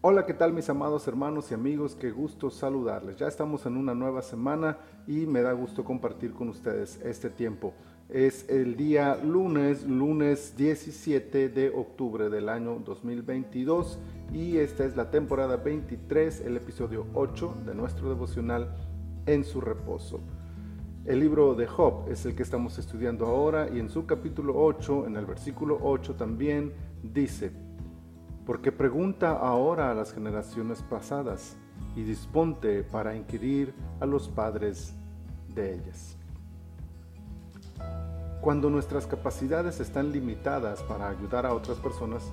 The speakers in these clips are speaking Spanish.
Hola, ¿qué tal mis amados hermanos y amigos? Qué gusto saludarles. Ya estamos en una nueva semana y me da gusto compartir con ustedes este tiempo. Es el día lunes, lunes 17 de octubre del año 2022 y esta es la temporada 23, el episodio 8 de nuestro devocional En su reposo. El libro de Job es el que estamos estudiando ahora y en su capítulo 8, en el versículo 8 también dice, porque pregunta ahora a las generaciones pasadas y disponte para inquirir a los padres de ellas. Cuando nuestras capacidades están limitadas para ayudar a otras personas,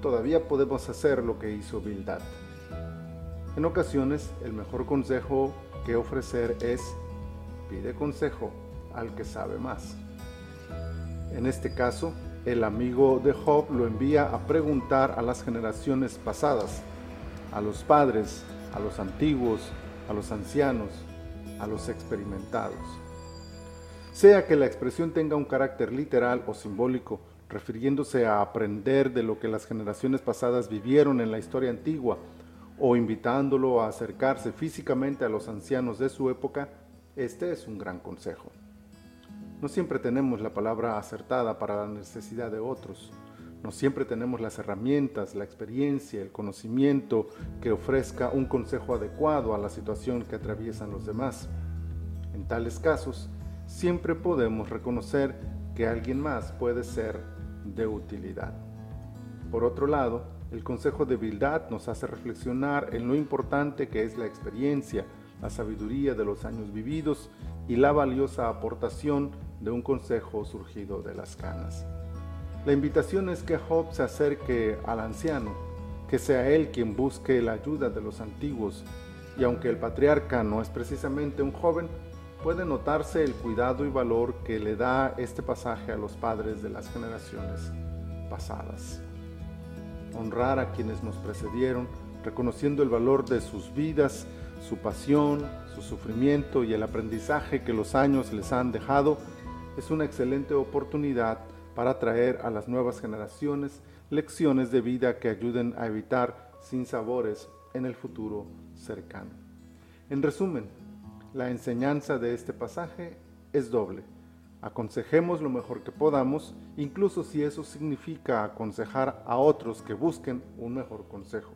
todavía podemos hacer lo que hizo Bildad. En ocasiones, el mejor consejo que ofrecer es pide consejo al que sabe más. En este caso, el amigo de Job lo envía a preguntar a las generaciones pasadas, a los padres, a los antiguos, a los ancianos, a los experimentados. Sea que la expresión tenga un carácter literal o simbólico, refiriéndose a aprender de lo que las generaciones pasadas vivieron en la historia antigua, o invitándolo a acercarse físicamente a los ancianos de su época, este es un gran consejo. No siempre tenemos la palabra acertada para la necesidad de otros. No siempre tenemos las herramientas, la experiencia, el conocimiento que ofrezca un consejo adecuado a la situación que atraviesan los demás. En tales casos, siempre podemos reconocer que alguien más puede ser de utilidad. Por otro lado, el consejo de Bildad nos hace reflexionar en lo importante que es la experiencia, la sabiduría de los años vividos y la valiosa aportación de un consejo surgido de las canas. La invitación es que Job se acerque al anciano, que sea él quien busque la ayuda de los antiguos, y aunque el patriarca no es precisamente un joven, puede notarse el cuidado y valor que le da este pasaje a los padres de las generaciones pasadas. Honrar a quienes nos precedieron, reconociendo el valor de sus vidas, su pasión, su sufrimiento y el aprendizaje que los años les han dejado, es una excelente oportunidad para traer a las nuevas generaciones lecciones de vida que ayuden a evitar sinsabores en el futuro cercano. En resumen, la enseñanza de este pasaje es doble. Aconsejemos lo mejor que podamos, incluso si eso significa aconsejar a otros que busquen un mejor consejo.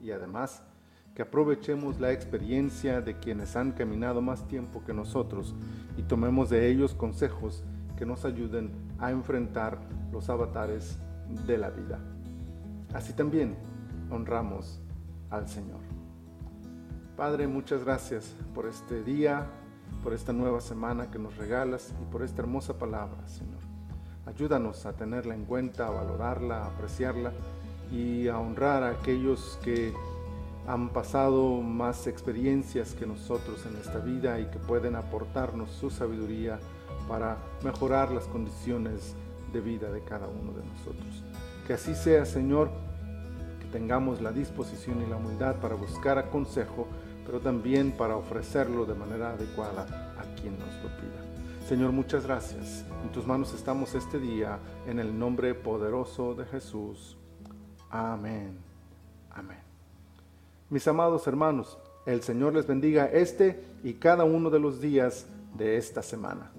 Y además, que aprovechemos la experiencia de quienes han caminado más tiempo que nosotros y tomemos de ellos consejos que nos ayuden a enfrentar los avatares de la vida. Así también honramos al Señor. Padre, muchas gracias por este día, por esta nueva semana que nos regalas y por esta hermosa palabra, Señor. Ayúdanos a tenerla en cuenta, a valorarla, a apreciarla y a honrar a aquellos que han pasado más experiencias que nosotros en esta vida y que pueden aportarnos su sabiduría para mejorar las condiciones de vida de cada uno de nosotros. Que así sea, Señor, que tengamos la disposición y la humildad para buscar consejo, pero también para ofrecerlo de manera adecuada a quien nos lo pida. Señor, muchas gracias. En tus manos estamos este día, en el nombre poderoso de Jesús. Amén. Amén. Mis amados hermanos, el Señor les bendiga este y cada uno de los días de esta semana.